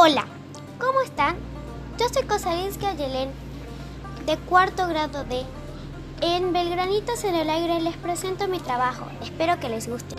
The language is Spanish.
Hola, ¿cómo están? Yo soy Kosalinsky Ayelén, de cuarto grado D. En Belgranitos en el aire les presento mi trabajo. Espero que les guste.